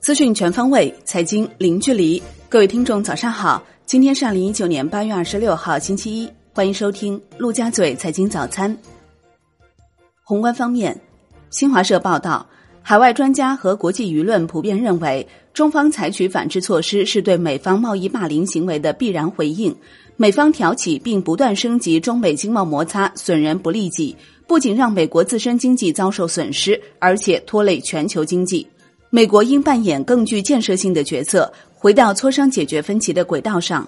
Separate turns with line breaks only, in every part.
资讯全方位，财经零距离。各位听众，早上好！今天是二零一九年八月二十六号，星期一，欢迎收听陆家嘴财经早餐。宏观方面，新华社报道，海外专家和国际舆论普遍认为，中方采取反制措施是对美方贸易霸凌行为的必然回应。美方挑起并不断升级中美经贸摩擦，损人不利己，不仅让美国自身经济遭受损失，而且拖累全球经济。美国应扮演更具建设性的角色，回到磋商解决分歧的轨道上。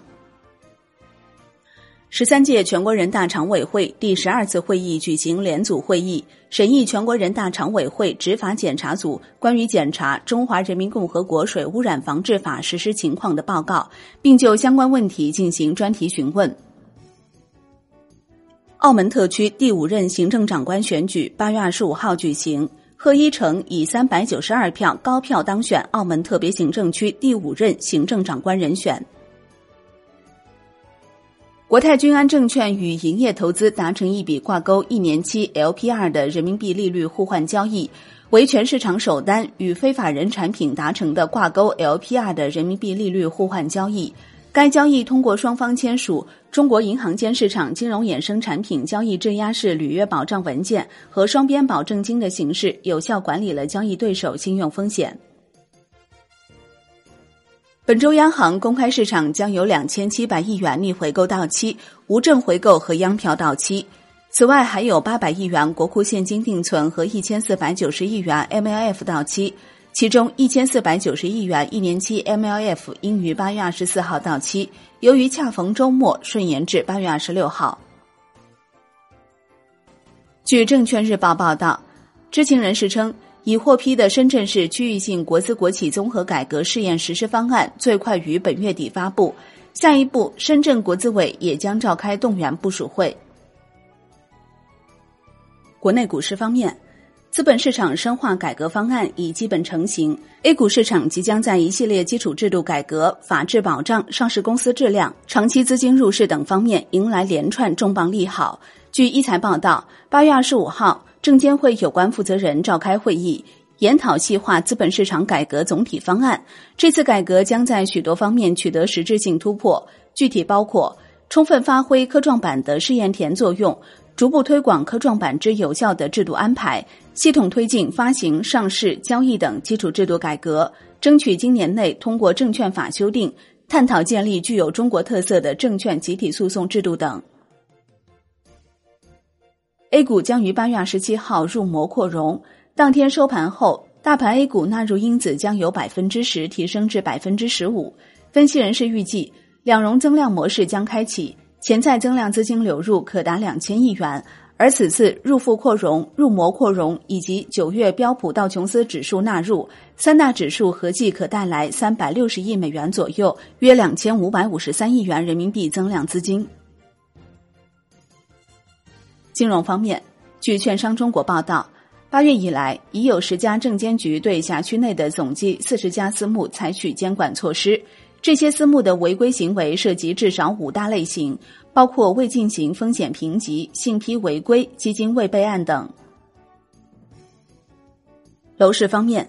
十三届全国人大常委会第十二次会议举行联组会议，审议全国人大常委会执法检查组关于检查《中华人民共和国水污染防治法》实施情况的报告，并就相关问题进行专题询问。澳门特区第五任行政长官选举八月二十五号举行。贺一诚以三百九十二票高票当选澳门特别行政区第五任行政长官人选。国泰君安证券与营业投资达成一笔挂钩一年期 LPR 的人民币利率互换交易，为全市场首单与非法人产品达成的挂钩 LPR 的人民币利率互换交易。该交易通过双方签署《中国银行间市场金融衍生产品交易质押式履约保障文件》和双边保证金的形式，有效管理了交易对手信用风险。本周央行公开市场将有两千七百亿元逆回购到期，无证回购和央票到期。此外，还有八百亿元国库现金定存和一千四百九十亿元 MLF 到期。其中一千四百九十亿元一年期 MLF 应于八月二十四号到期，由于恰逢周末，顺延至八月二十六号。据证券日报报道，知情人士称，已获批的深圳市区域性国资国企综合改革试验实施方案最快于本月底发布。下一步，深圳国资委也将召开动员部署会。国内股市方面。资本市场深化改革方案已基本成型，A 股市场即将在一系列基础制度改革、法治保障、上市公司质量、长期资金入市等方面迎来连串重磅利好。据一财报道，八月二十五号，证监会有关负责人召开会议，研讨细化资本市场改革总体方案。这次改革将在许多方面取得实质性突破，具体包括充分发挥科创板的试验田作用。逐步推广科创板之有效的制度安排，系统推进发行、上市、交易等基础制度改革，争取今年内通过证券法修订，探讨建立具有中国特色的证券集体诉讼制度等。A 股将于八月二十七号入模扩容，当天收盘后，大盘 A 股纳入因子将由百分之十提升至百分之十五。分析人士预计，两融增量模式将开启。潜在增量资金流入可达两千亿元，而此次入富扩容、入模扩容以及九月标普道琼斯指数纳入三大指数，合计可带来三百六十亿美元左右，约两千五百五十三亿元人民币增量资金。金融方面，据券商中国报道，八月以来已有十家证监局对辖区内的总计四十家私募采取监管措施。这些私募的违规行为涉及至少五大类型，包括未进行风险评级、信批违规、基金未备案等。楼市方面，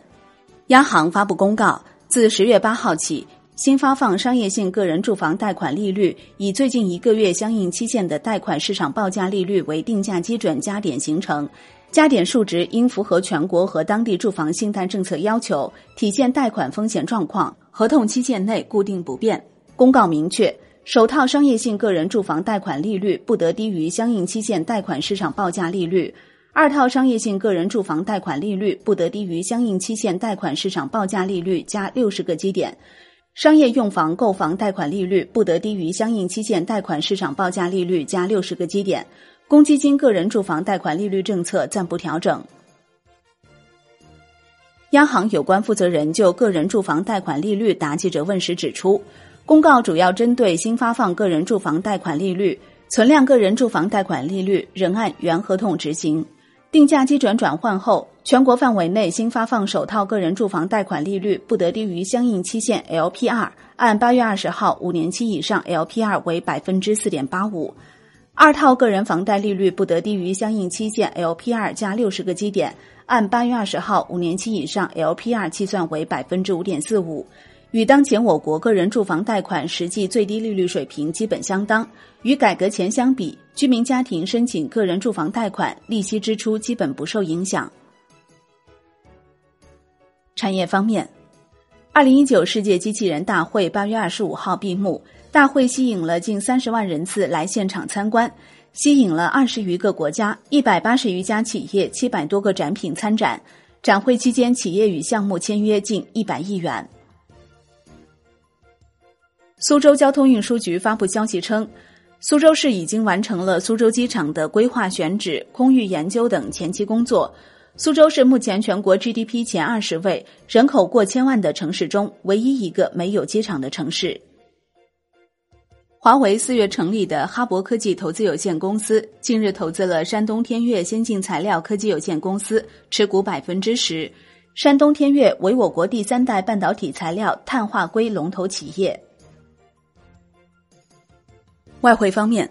央行发布公告，自十月八号起，新发放商业性个人住房贷款利率以最近一个月相应期限的贷款市场报价利率为定价基准加点形成。加点数值应符合全国和当地住房信贷政策要求，体现贷款风险状况，合同期限内固定不变。公告明确，首套商业性个人住房贷款利率不得低于相应期限贷款市场报价利率；二套商业性个人住房贷款利率不得低于相应期限贷款市场报价利率加六十个基点；商业用房购房贷款利率不得低于相应期限贷款市场报价利率加六十个基点。公积金个人住房贷款利率政策暂不调整。央行有关负责人就个人住房贷款利率答记者问时指出，公告主要针对新发放个人住房贷款利率，存量个人住房贷款利率仍按原合同执行。定价基准转换后，全国范围内新发放首套个人住房贷款利率不得低于相应期限 LPR，按八月二十号五年期以上 LPR 为百分之四点八五。二套个人房贷利率不得低于相应期限 LPR 加六十个基点，按八月二十号五年期以上 LPR 计算为百分之五点四五，与当前我国个人住房贷款实际最低利率水平基本相当。与改革前相比，居民家庭申请个人住房贷款利息支出基本不受影响。产业方面，二零一九世界机器人大会八月二十五号闭幕。大会吸引了近三十万人次来现场参观，吸引了二十余个国家、一百八十余家企业、七百多个展品参展。展会期间，企业与项目签约近一百亿元。苏州交通运输局发布消息称，苏州市已经完成了苏州机场的规划选址、空域研究等前期工作。苏州是目前全国 GDP 前二十位、人口过千万的城市中唯一一个没有机场的城市。华为四月成立的哈勃科技投资有限公司近日投资了山东天悦先进材料科技有限公司，持股百分之十。山东天悦为我国第三代半导体材料碳化硅龙头企业。外汇方面，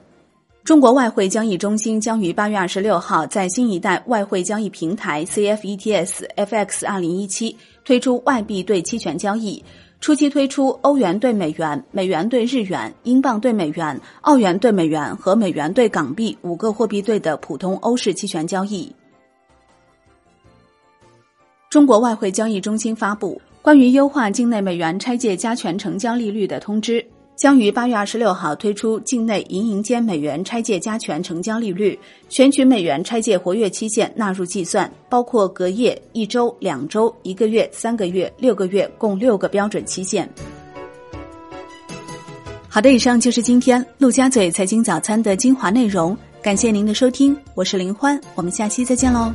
中国外汇交易中心将于八月二十六号在新一代外汇交易平台 CFETS FX 二零一七推出外币对期权交易。初期推出欧元兑美元、美元兑日元、英镑兑美元、澳元兑美元和美元兑港币五个货币对的普通欧式期权交易。中国外汇交易中心发布关于优化境内美元拆借加权成交利率的通知。将于八月二十六号推出境内营营间美元拆借加权成交利率，选取美元拆借活跃期限纳入计算，包括隔夜、一周、两周、一个月、三个月、六个月，共六个标准期限。好的，以上就是今天陆家嘴财经早餐的精华内容，感谢您的收听，我是林欢，我们下期再见喽。